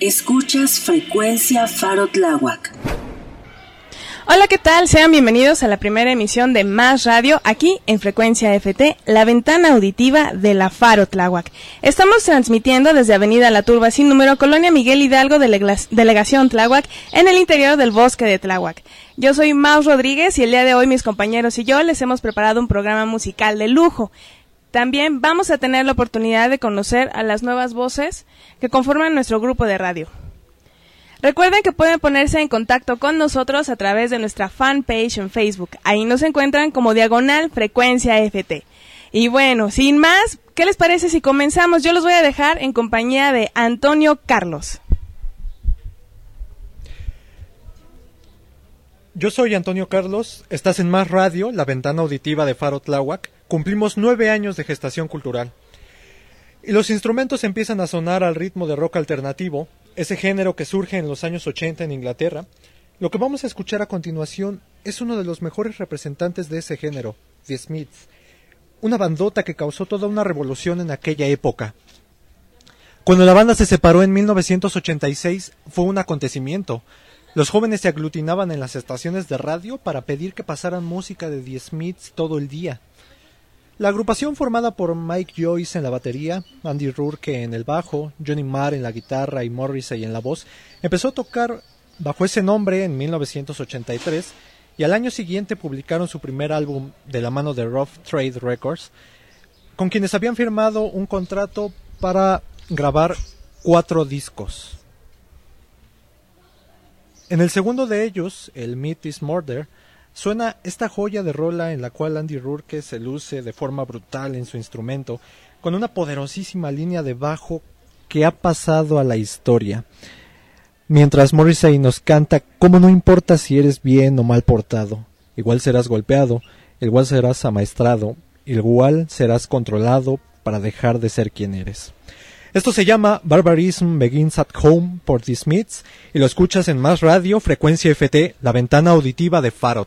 Escuchas frecuencia Faro Tláhuac. Hola, ¿qué tal? Sean bienvenidos a la primera emisión de Más Radio, aquí en Frecuencia FT, la ventana auditiva de la Faro Tláhuac. Estamos transmitiendo desde Avenida La Turba sin número, Colonia Miguel Hidalgo, Delegación Tláhuac, en el interior del bosque de Tláhuac. Yo soy Maus Rodríguez y el día de hoy mis compañeros y yo les hemos preparado un programa musical de lujo. También vamos a tener la oportunidad de conocer a las nuevas voces que conforman nuestro grupo de radio. Recuerden que pueden ponerse en contacto con nosotros a través de nuestra fanpage en Facebook. Ahí nos encuentran como Diagonal Frecuencia FT. Y bueno, sin más, ¿qué les parece si comenzamos? Yo los voy a dejar en compañía de Antonio Carlos. Yo soy Antonio Carlos, estás en Más Radio, la ventana auditiva de Faro Tláhuac. Cumplimos nueve años de gestación cultural. Y los instrumentos empiezan a sonar al ritmo de rock alternativo, ese género que surge en los años 80 en Inglaterra. Lo que vamos a escuchar a continuación es uno de los mejores representantes de ese género, The Smiths, una bandota que causó toda una revolución en aquella época. Cuando la banda se separó en 1986 fue un acontecimiento. Los jóvenes se aglutinaban en las estaciones de radio para pedir que pasaran música de The Smiths todo el día. La agrupación formada por Mike Joyce en la batería, Andy Rourke en el bajo, Johnny Marr en la guitarra y Morrissey en la voz, empezó a tocar bajo ese nombre en 1983 y al año siguiente publicaron su primer álbum de la mano de Rough Trade Records, con quienes habían firmado un contrato para grabar cuatro discos. En el segundo de ellos, el Meat is Murder, Suena esta joya de rola en la cual Andy Rourke se luce de forma brutal en su instrumento, con una poderosísima línea de bajo que ha pasado a la historia. Mientras Morrissey nos canta, como no importa si eres bien o mal portado, igual serás golpeado, igual serás amaestrado, igual serás controlado para dejar de ser quien eres. Esto se llama Barbarism Begins at Home por The Smiths y lo escuchas en Más Radio, Frecuencia FT, la ventana auditiva de Faro.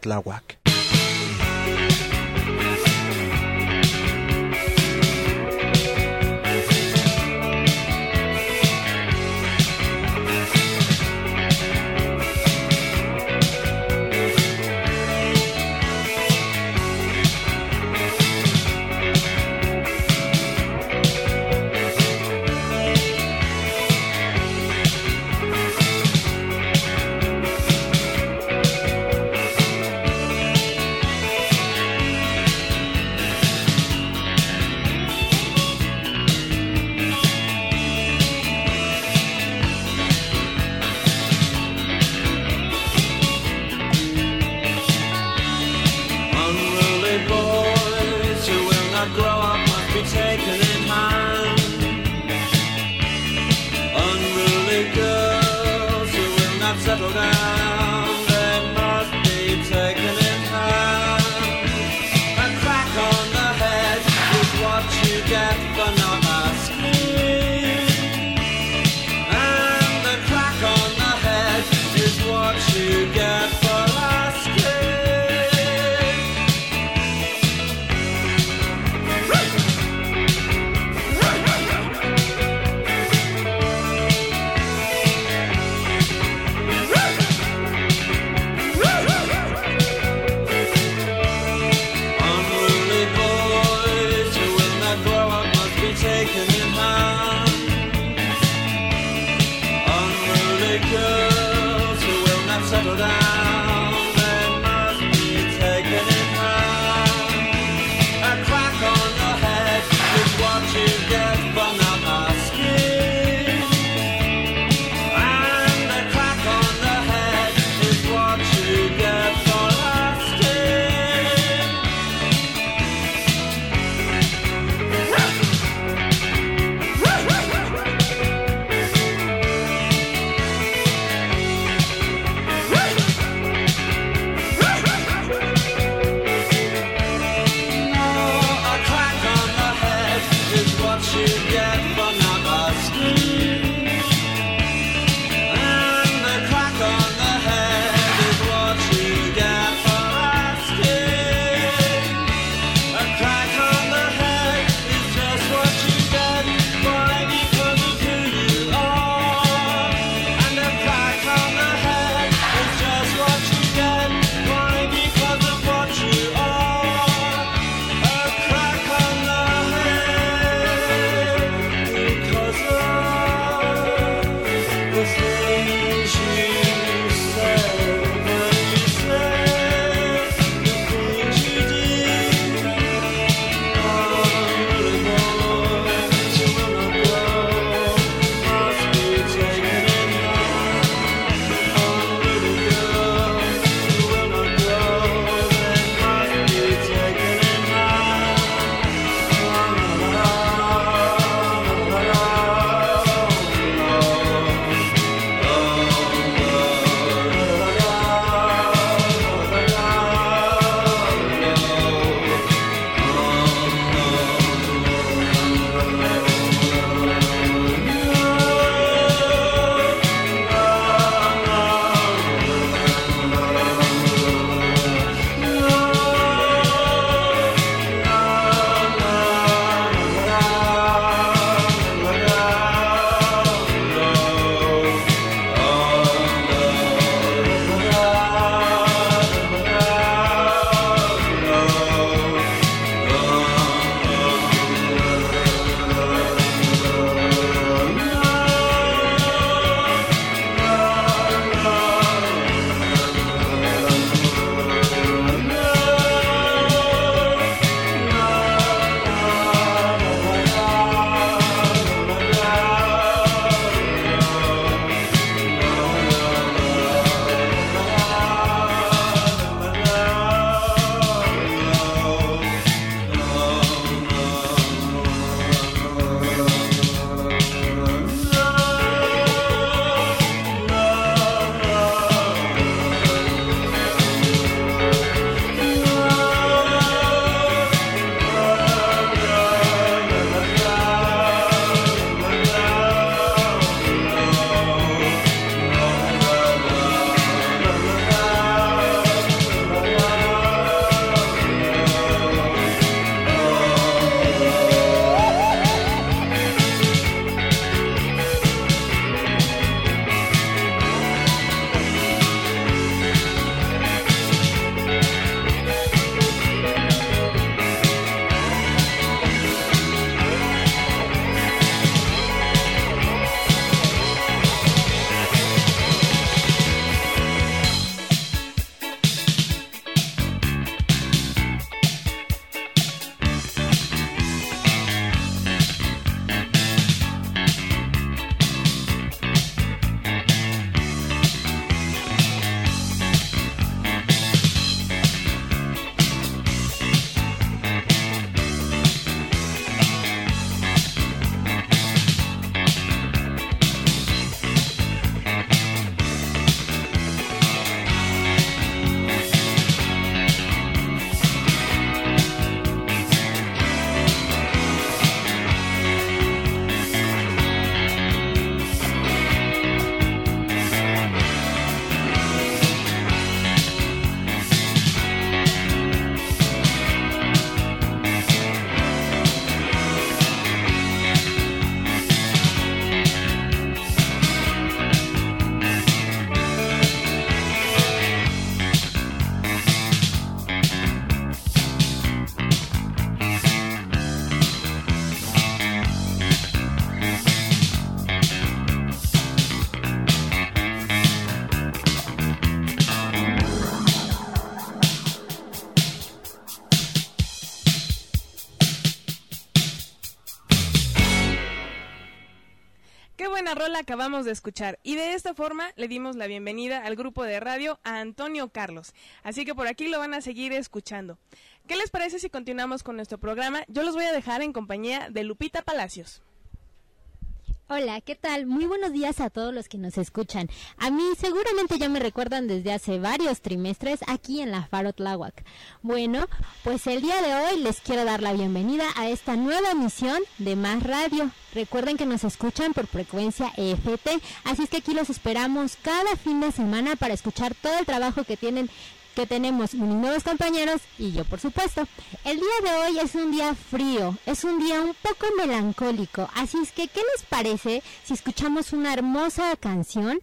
Rola acabamos de escuchar y de esta forma le dimos la bienvenida al grupo de radio a Antonio Carlos. Así que por aquí lo van a seguir escuchando. ¿Qué les parece si continuamos con nuestro programa? Yo los voy a dejar en compañía de Lupita Palacios. Hola, ¿qué tal? Muy buenos días a todos los que nos escuchan. A mí seguramente ya me recuerdan desde hace varios trimestres aquí en la Faro. Bueno, pues el día de hoy les quiero dar la bienvenida a esta nueva emisión de Más Radio. Recuerden que nos escuchan por frecuencia EFT, así es que aquí los esperamos cada fin de semana para escuchar todo el trabajo que tienen que tenemos mis nuevos compañeros y yo por supuesto. El día de hoy es un día frío, es un día un poco melancólico, así es que ¿qué les parece si escuchamos una hermosa canción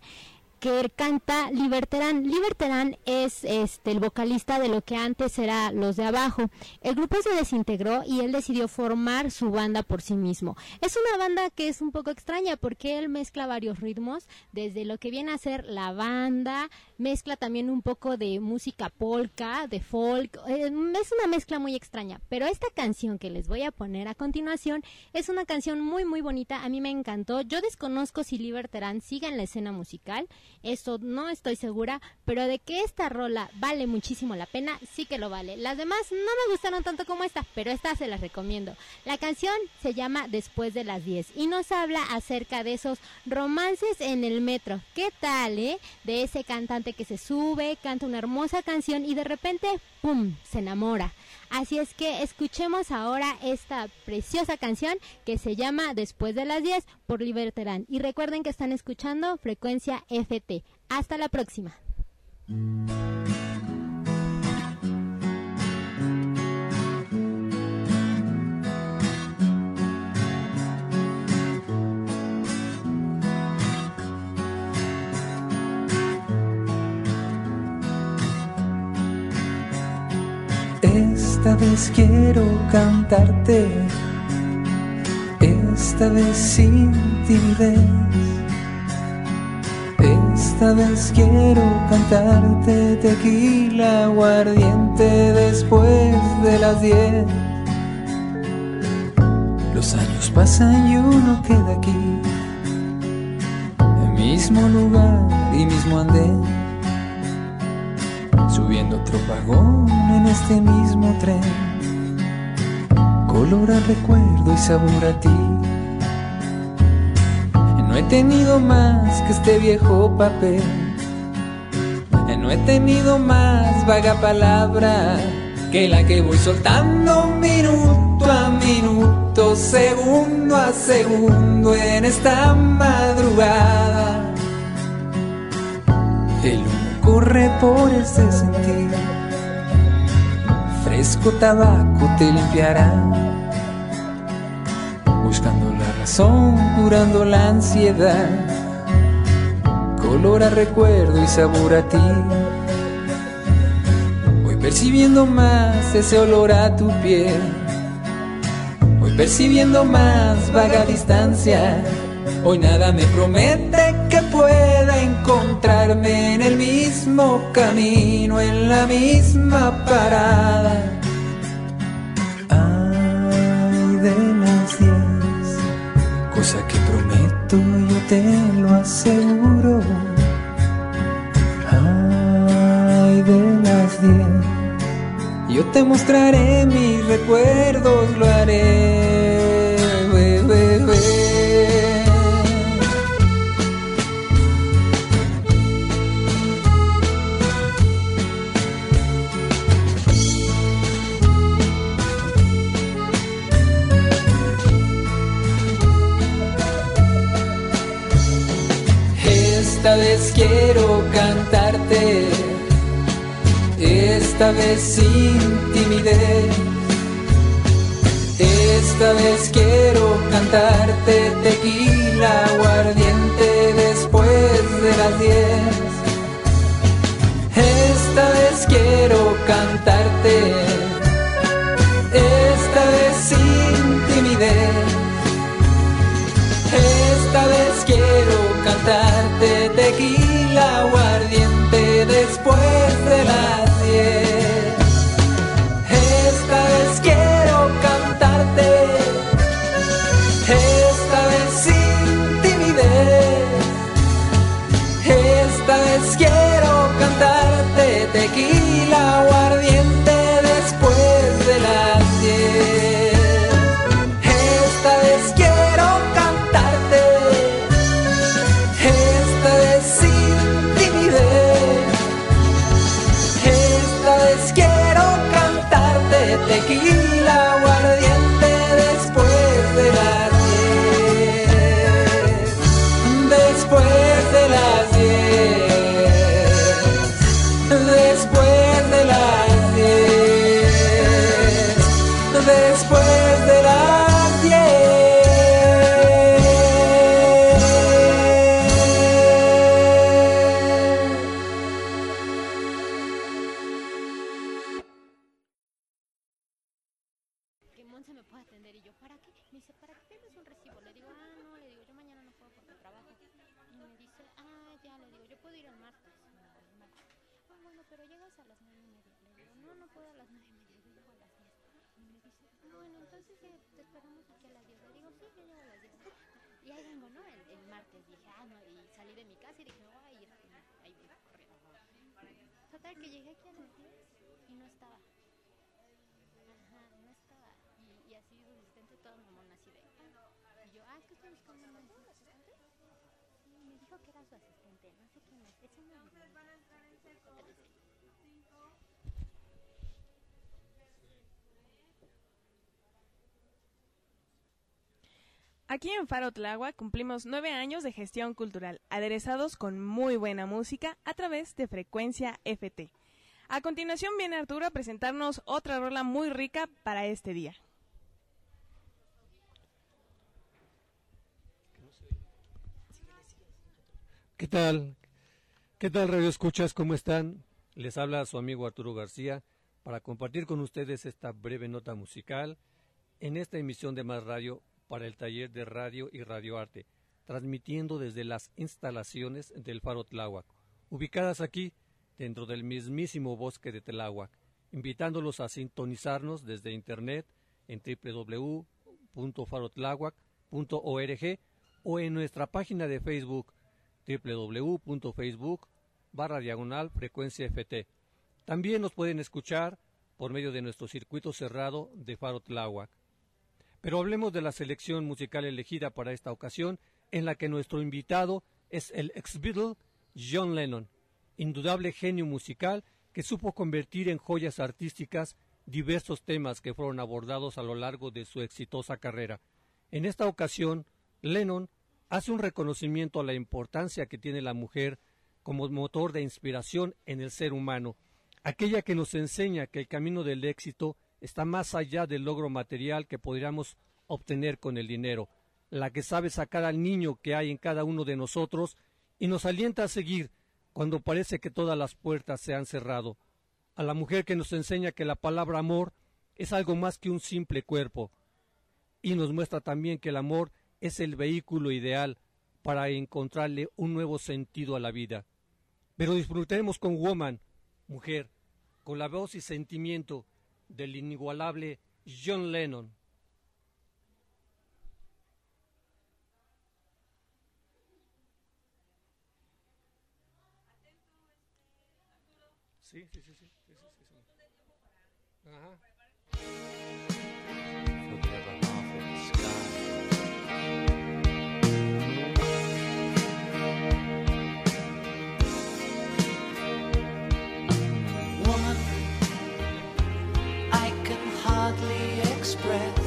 que canta Liberterán. Liberterán es este el vocalista de lo que antes era Los de Abajo. El grupo se desintegró y él decidió formar su banda por sí mismo. Es una banda que es un poco extraña porque él mezcla varios ritmos, desde lo que viene a ser la banda, mezcla también un poco de música polka, de folk, eh, es una mezcla muy extraña, pero esta canción que les voy a poner a continuación es una canción muy muy bonita, a mí me encantó. Yo desconozco si Liberterán siga en la escena musical eso no estoy segura, pero de que esta rola vale muchísimo la pena, sí que lo vale. Las demás no me gustaron tanto como esta, pero esta se las recomiendo. La canción se llama Después de las 10 y nos habla acerca de esos romances en el metro. ¿Qué tal, eh? De ese cantante que se sube, canta una hermosa canción y de repente, ¡pum!, se enamora. Así es que escuchemos ahora esta preciosa canción que se llama Después de las 10 por Liberterán. Y recuerden que están escuchando Frecuencia FT. Hasta la próxima. Esta vez quiero cantarte, esta vez sin timidez. Esta vez quiero cantarte tequila aguardiente después de las diez. Los años pasan y uno queda aquí, el mismo lugar y mismo andén otro vagón en este mismo tren. Color al recuerdo y sabor a ti. No he tenido más que este viejo papel. No he tenido más vaga palabra que la que voy soltando minuto a minuto, segundo a segundo en esta madrugada. Corre por ese sentir. Fresco tabaco te limpiará, buscando la razón, curando la ansiedad. Color a recuerdo y sabor a ti. Voy percibiendo más ese olor a tu piel. Voy percibiendo más vaga distancia. Hoy nada me promete que pueda encontrarme en el mismo camino, en la misma parada. Ay, de las diez, cosa que prometo, yo te lo aseguro. Ay, de las diez, yo te mostraré mis recuerdos, lo haré. Vez quiero cantarte, esta vez sin timidez. Esta vez quiero cantarte tequila aguardiente después de las diez. Esta vez quiero cantarte, esta vez sin timidez. Esta vez cantarte tequila aguardiente después de las diez. Esta vez quiero cantarte, esta vez sin timidez. Esta vez quiero cantarte tequila aguardiente Aquí en Faro Tláhuac cumplimos nueve años de gestión cultural, aderezados con muy buena música a través de Frecuencia FT. A continuación viene Arturo a presentarnos otra rola muy rica para este día. ¿Qué tal? ¿Qué tal, Radio Escuchas? ¿Cómo están? Les habla su amigo Arturo García para compartir con ustedes esta breve nota musical en esta emisión de Más Radio para el taller de radio y radioarte, transmitiendo desde las instalaciones del Faro Tláhuac, ubicadas aquí dentro del mismísimo bosque de Tláhuac, invitándolos a sintonizarnos desde internet en www.farotláhuac.org o en nuestra página de Facebook www.facebook barra diagonal frecuencia FT. También nos pueden escuchar por medio de nuestro circuito cerrado de Faro Tláhuac. Pero hablemos de la selección musical elegida para esta ocasión, en la que nuestro invitado es el ex Beatle John Lennon, indudable genio musical que supo convertir en joyas artísticas diversos temas que fueron abordados a lo largo de su exitosa carrera. En esta ocasión, Lennon hace un reconocimiento a la importancia que tiene la mujer como motor de inspiración en el ser humano, aquella que nos enseña que el camino del éxito está más allá del logro material que podríamos obtener con el dinero, la que sabe sacar al niño que hay en cada uno de nosotros y nos alienta a seguir cuando parece que todas las puertas se han cerrado, a la mujer que nos enseña que la palabra amor es algo más que un simple cuerpo, y nos muestra también que el amor es el vehículo ideal para encontrarle un nuevo sentido a la vida. Pero disfrutemos con Woman, mujer, con la voz y sentimiento del inigualable John Lennon. Sí, sí, sí, sí. sí, sí, sí. Ajá. Hardly express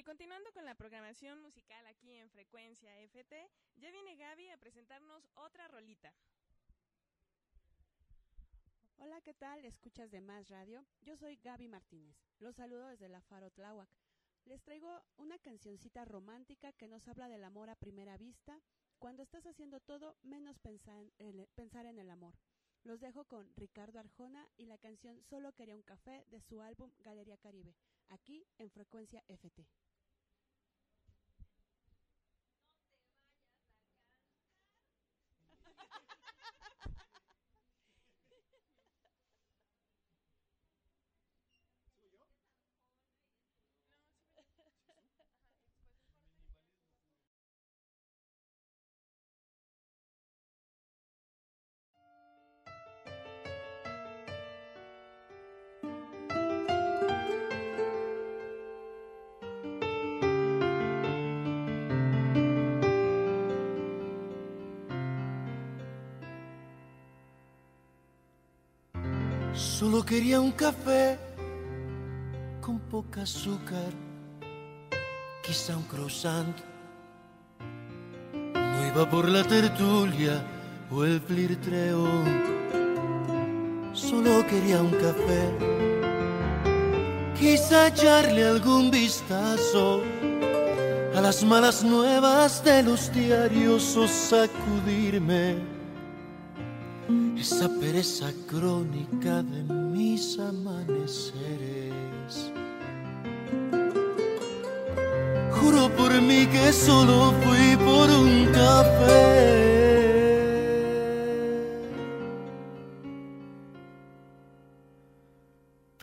Y continuando con la programación musical aquí en Frecuencia FT, ya viene Gaby a presentarnos otra rolita. Hola, ¿qué tal? Escuchas de Más Radio. Yo soy Gaby Martínez. Los saludo desde la Faro Tláhuac. Les traigo una cancioncita romántica que nos habla del amor a primera vista, cuando estás haciendo todo menos pensar en, pensar en el amor. Los dejo con Ricardo Arjona y la canción Solo quería un café de su álbum Galería Caribe, aquí en Frecuencia FT. Solo quería un café con poca azúcar, quizá un croissant. No iba por la tertulia o el flirtreo, solo quería un café. Quizá echarle algún vistazo a las malas nuevas de los diarios o sacudirme esa pereza crónica de mis amaneceres. Juro por mí que solo fui por un café.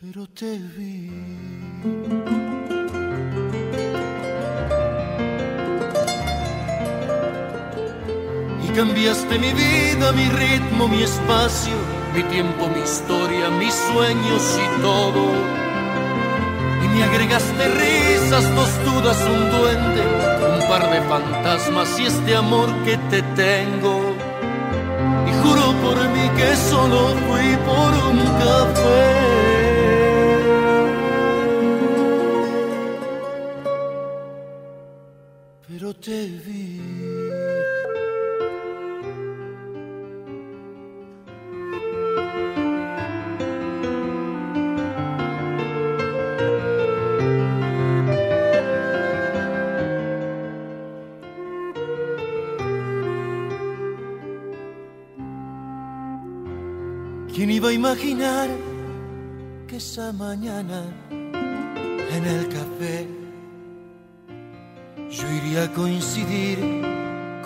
Pero te vi. y cambiaste mi vida, mi ritmo, mi espacio, mi tiempo, mi historia, mis sueños y todo. Y me agregaste risas, dos dudas, un duende, un par de fantasmas y este amor que te tengo. Y juro por mí que solo fui por un café. Pero te vi. Mañana en el café. Yo iría a coincidir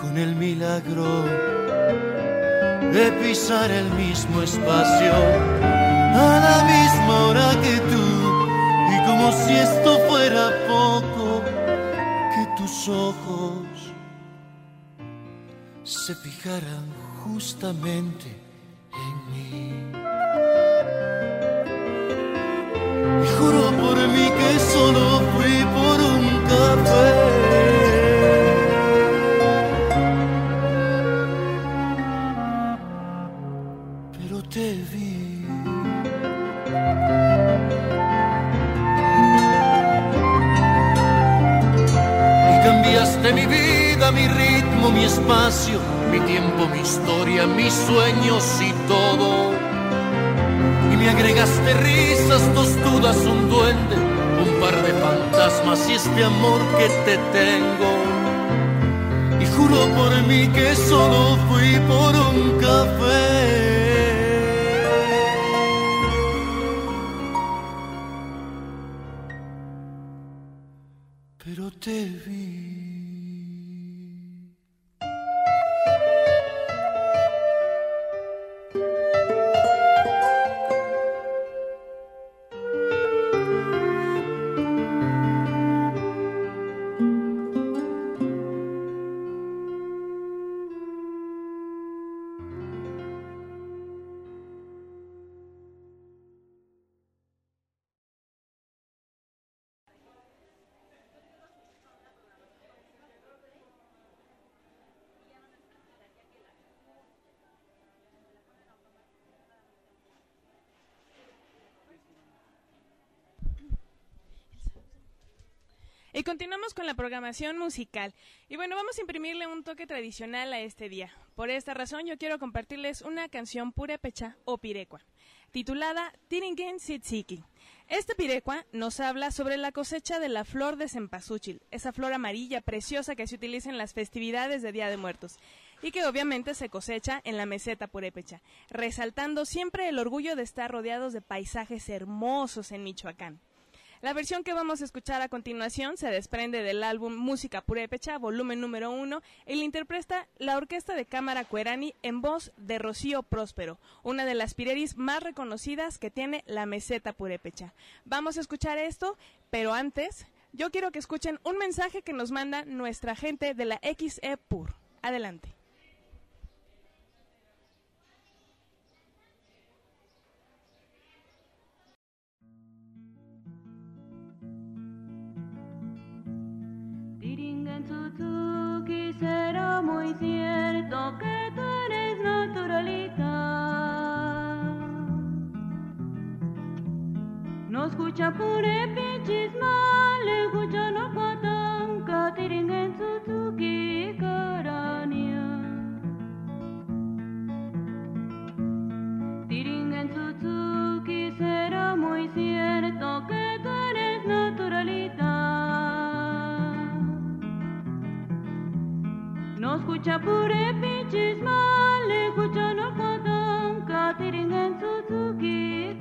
con el milagro de pisar el mismo espacio a la misma hora que tú. Y como si esto fuera poco que tus ojos se fijaran justamente cambiaste mi vida, mi ritmo, mi espacio, mi tiempo, mi historia, mis sueños y todo. Y me agregaste risas, dos dudas, un duende, un par de fantasmas y este amor que te tengo. Y juro por mí que solo fui por un café. Pero te vi. Con la programación musical. Y bueno, vamos a imprimirle un toque tradicional a este día. Por esta razón yo quiero compartirles una canción purépecha o pirecua, titulada Tiringen Sitsiki. Este pirecua nos habla sobre la cosecha de la flor de cempasúchil, esa flor amarilla preciosa que se utiliza en las festividades de Día de Muertos y que obviamente se cosecha en la meseta purépecha, resaltando siempre el orgullo de estar rodeados de paisajes hermosos en Michoacán. La versión que vamos a escuchar a continuación se desprende del álbum Música Purépecha, volumen número uno, y la interpreta la Orquesta de Cámara Cuerani en voz de Rocío Próspero, una de las pireris más reconocidas que tiene la meseta purépecha. Vamos a escuchar esto, pero antes, yo quiero que escuchen un mensaje que nos manda nuestra gente de la XE Pur. Adelante. Tiringen Suzuki, será muy cierto que tú eres naturalita. No escucha pure pichis mal, escucha no patanca, Tiringen Suzuki, carania. Tiringen Suzuki, será muy cierto que No escucha pure pinches mal, escucha no padan, Katiringen Suzuki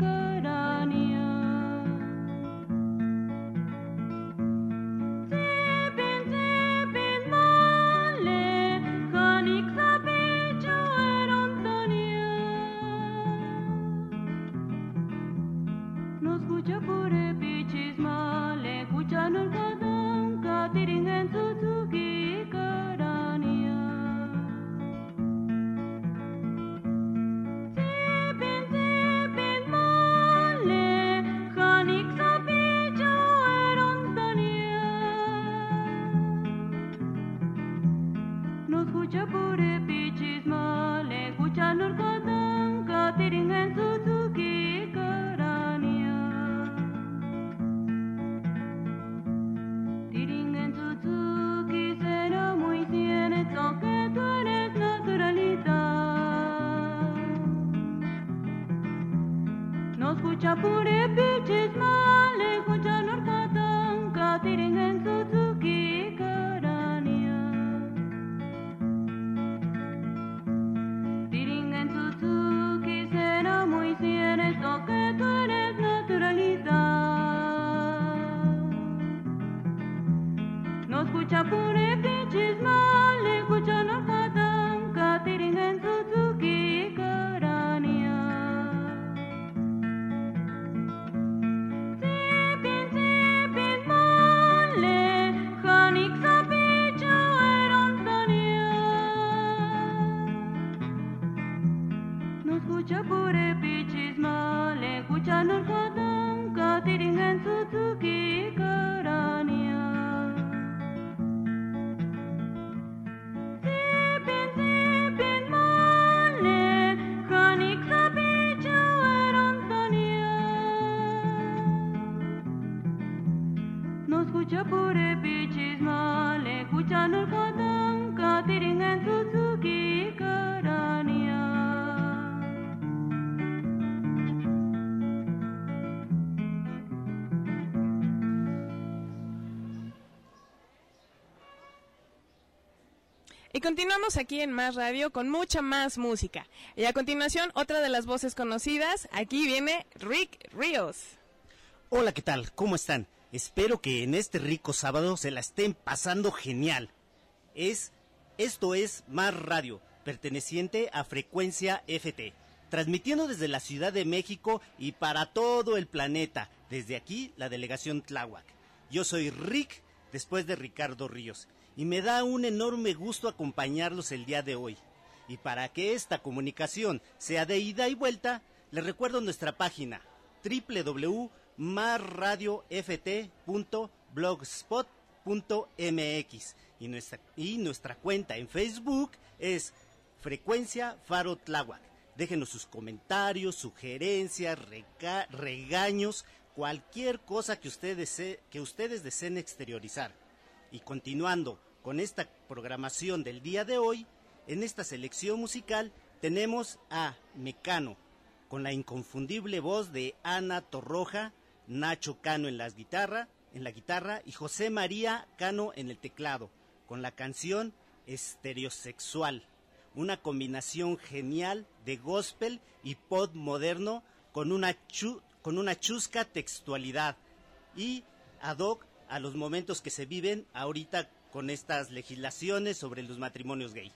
continuamos aquí en Más Radio con mucha más música. Y a continuación, otra de las voces conocidas, aquí viene Rick Ríos. Hola, ¿qué tal? ¿Cómo están? Espero que en este rico sábado se la estén pasando genial. Es, esto es Más Radio, perteneciente a Frecuencia FT, transmitiendo desde la Ciudad de México y para todo el planeta, desde aquí la delegación Tláhuac. Yo soy Rick, después de Ricardo Ríos, y me da un enorme gusto acompañarlos el día de hoy. Y para que esta comunicación sea de ida y vuelta, les recuerdo nuestra página www.marradioft.blogspot.mx y nuestra, y nuestra cuenta en Facebook es Frecuencia Faro Tláhuac. Déjenos sus comentarios, sugerencias, regaños, cualquier cosa que, que ustedes deseen exteriorizar. Y continuando con esta programación del día de hoy, en esta selección musical tenemos a Mecano, con la inconfundible voz de Ana Torroja, Nacho Cano en guitarra, en la guitarra y José María Cano en el teclado, con la canción Estereosexual, una combinación genial de gospel y pop moderno con una con una chusca textualidad. Y ad hoc a los momentos que se viven ahorita con estas legislaciones sobre los matrimonios gay.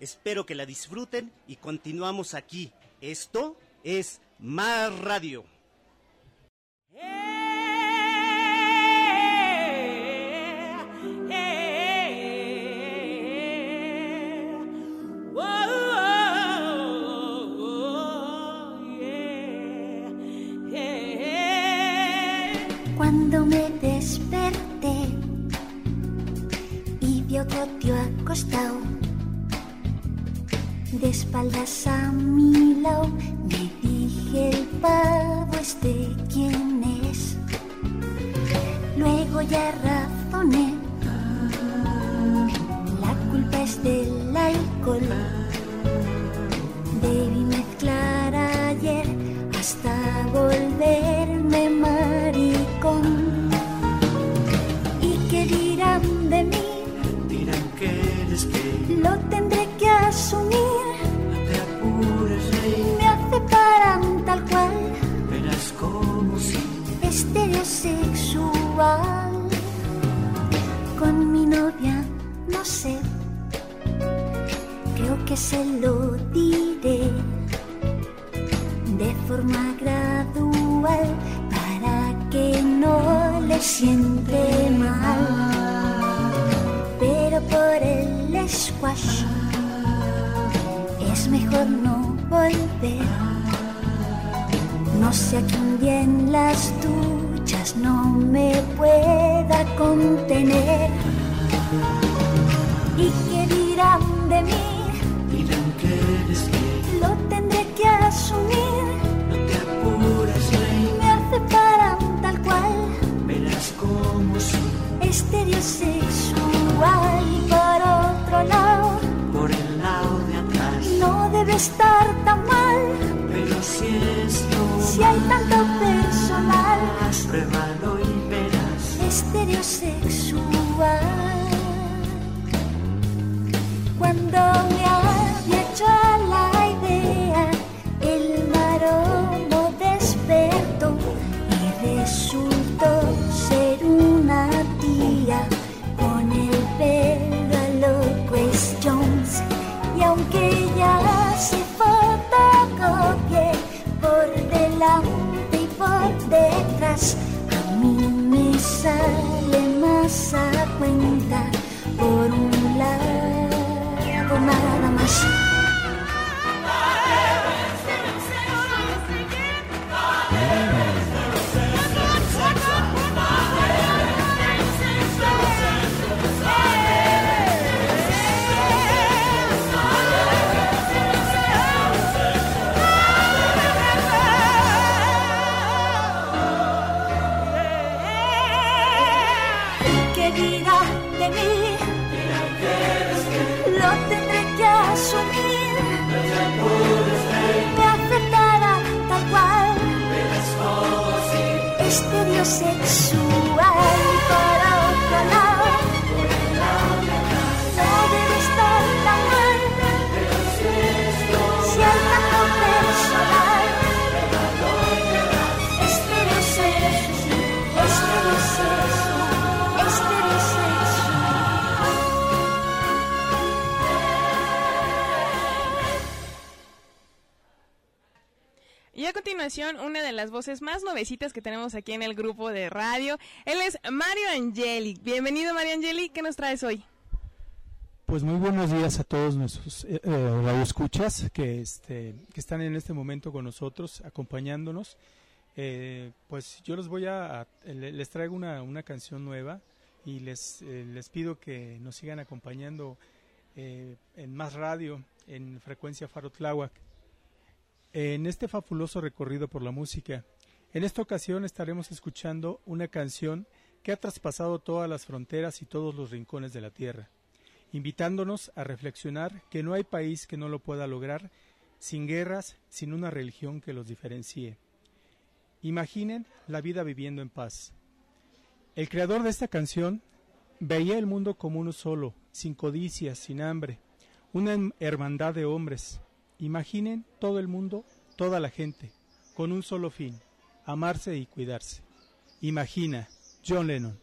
Espero que la disfruten y continuamos aquí. Esto es Más Radio. Cuando de espaldas a mi lado, me dije el pavo este quién es. Luego ya razoné, la culpa es del alcohol. Debí mezclar ayer hasta volverme se lo diré de forma gradual para que no le siente mal. Pero por el squash es mejor no volver. No sé a quién día en las duchas no me pueda contener. ¿Y qué dirán de mí? Asumir. no te apures, rey, Me aceptarán tal cual, verás como si estereosexual. Y por otro lado, por el lado de atrás, no debe estar tan mal. pero si es lo Si hay tanto personal, pruébalo y verás. estereosexual. Cuenta una de las voces más nuevecitas que tenemos aquí en el grupo de radio. Él es Mario Angeli. Bienvenido, Mario Angeli. ¿Qué nos traes hoy? Pues muy buenos días a todos nuestros eh, eh, radioescuchas que, este, que están en este momento con nosotros, acompañándonos. Eh, pues yo les voy a, a- le- les traigo una, una canción nueva y les, eh, les pido que nos sigan acompañando eh, en más radio, en frecuencia Faro Tláhuac. En este fabuloso recorrido por la música, En esta ocasión estaremos escuchando una canción que ha traspasado todas las fronteras y todos los rincones de la Tierra, invitándonos a reflexionar que no hay país que no lo pueda lograr sin guerras, sin una religión que los diferencie. Imaginen la vida viviendo en paz. El creador de esta canción veía el mundo como uno solo, sin codicias, sin hambre, una hermandad de hombres. Imaginen todo el mundo, toda la gente, con un solo fin, amarse y cuidarse. Imagina, John Lennon.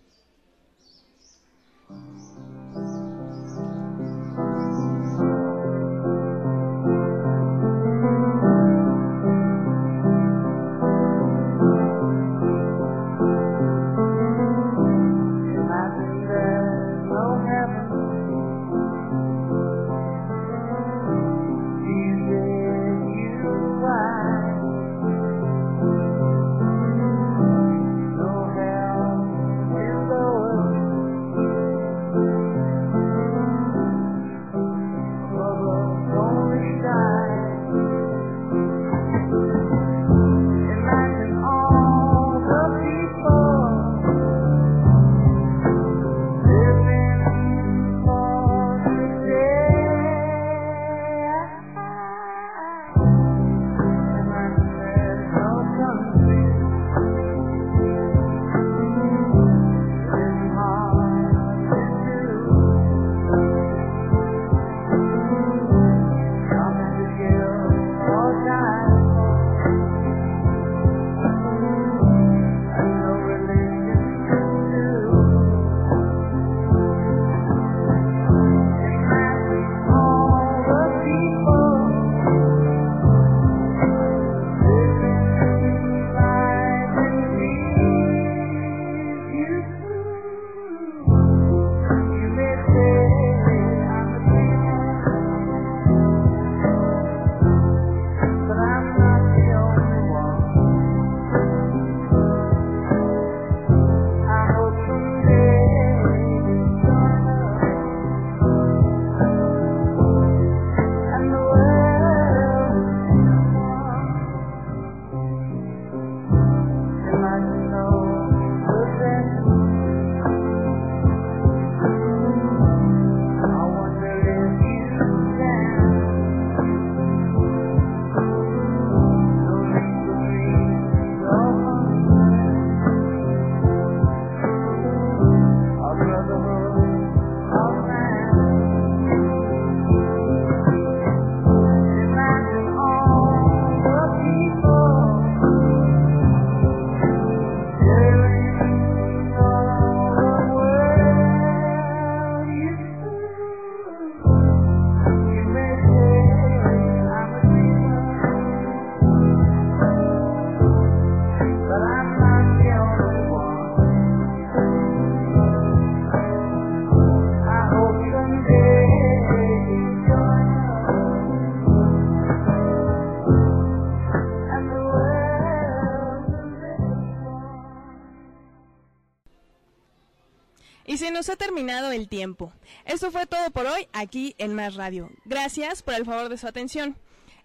El tiempo. Esto fue todo por hoy aquí en Más Radio. Gracias por el favor de su atención.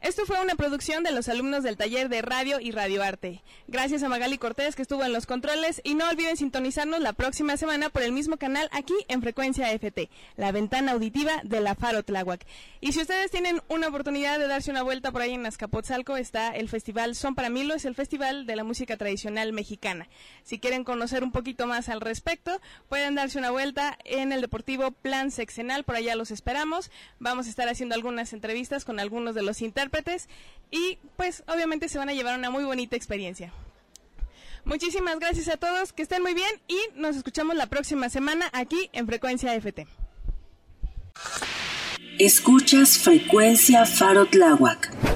Esto fue una producción de los alumnos del taller de radio y radioarte. Gracias a Magali Cortés que estuvo en los controles y no olviden sintonizarnos la próxima semana por el mismo canal aquí en Frecuencia FT, la ventana auditiva de la Faro Tláhuac. Y si ustedes tienen una oportunidad de darse una vuelta por ahí en Azcapotzalco está el festival Son para Milo, es el festival de la música tradicional mexicana. Si quieren conocer un poquito más al respecto, pueden darse una vuelta en el Deportivo Plan Sexenal, por allá los esperamos. Vamos a estar haciendo algunas entrevistas con algunos de los y pues obviamente se van a llevar una muy bonita experiencia. Muchísimas gracias a todos, que estén muy bien y nos escuchamos la próxima semana aquí en Frecuencia FT. Escuchas Frecuencia Faro Tláhuac.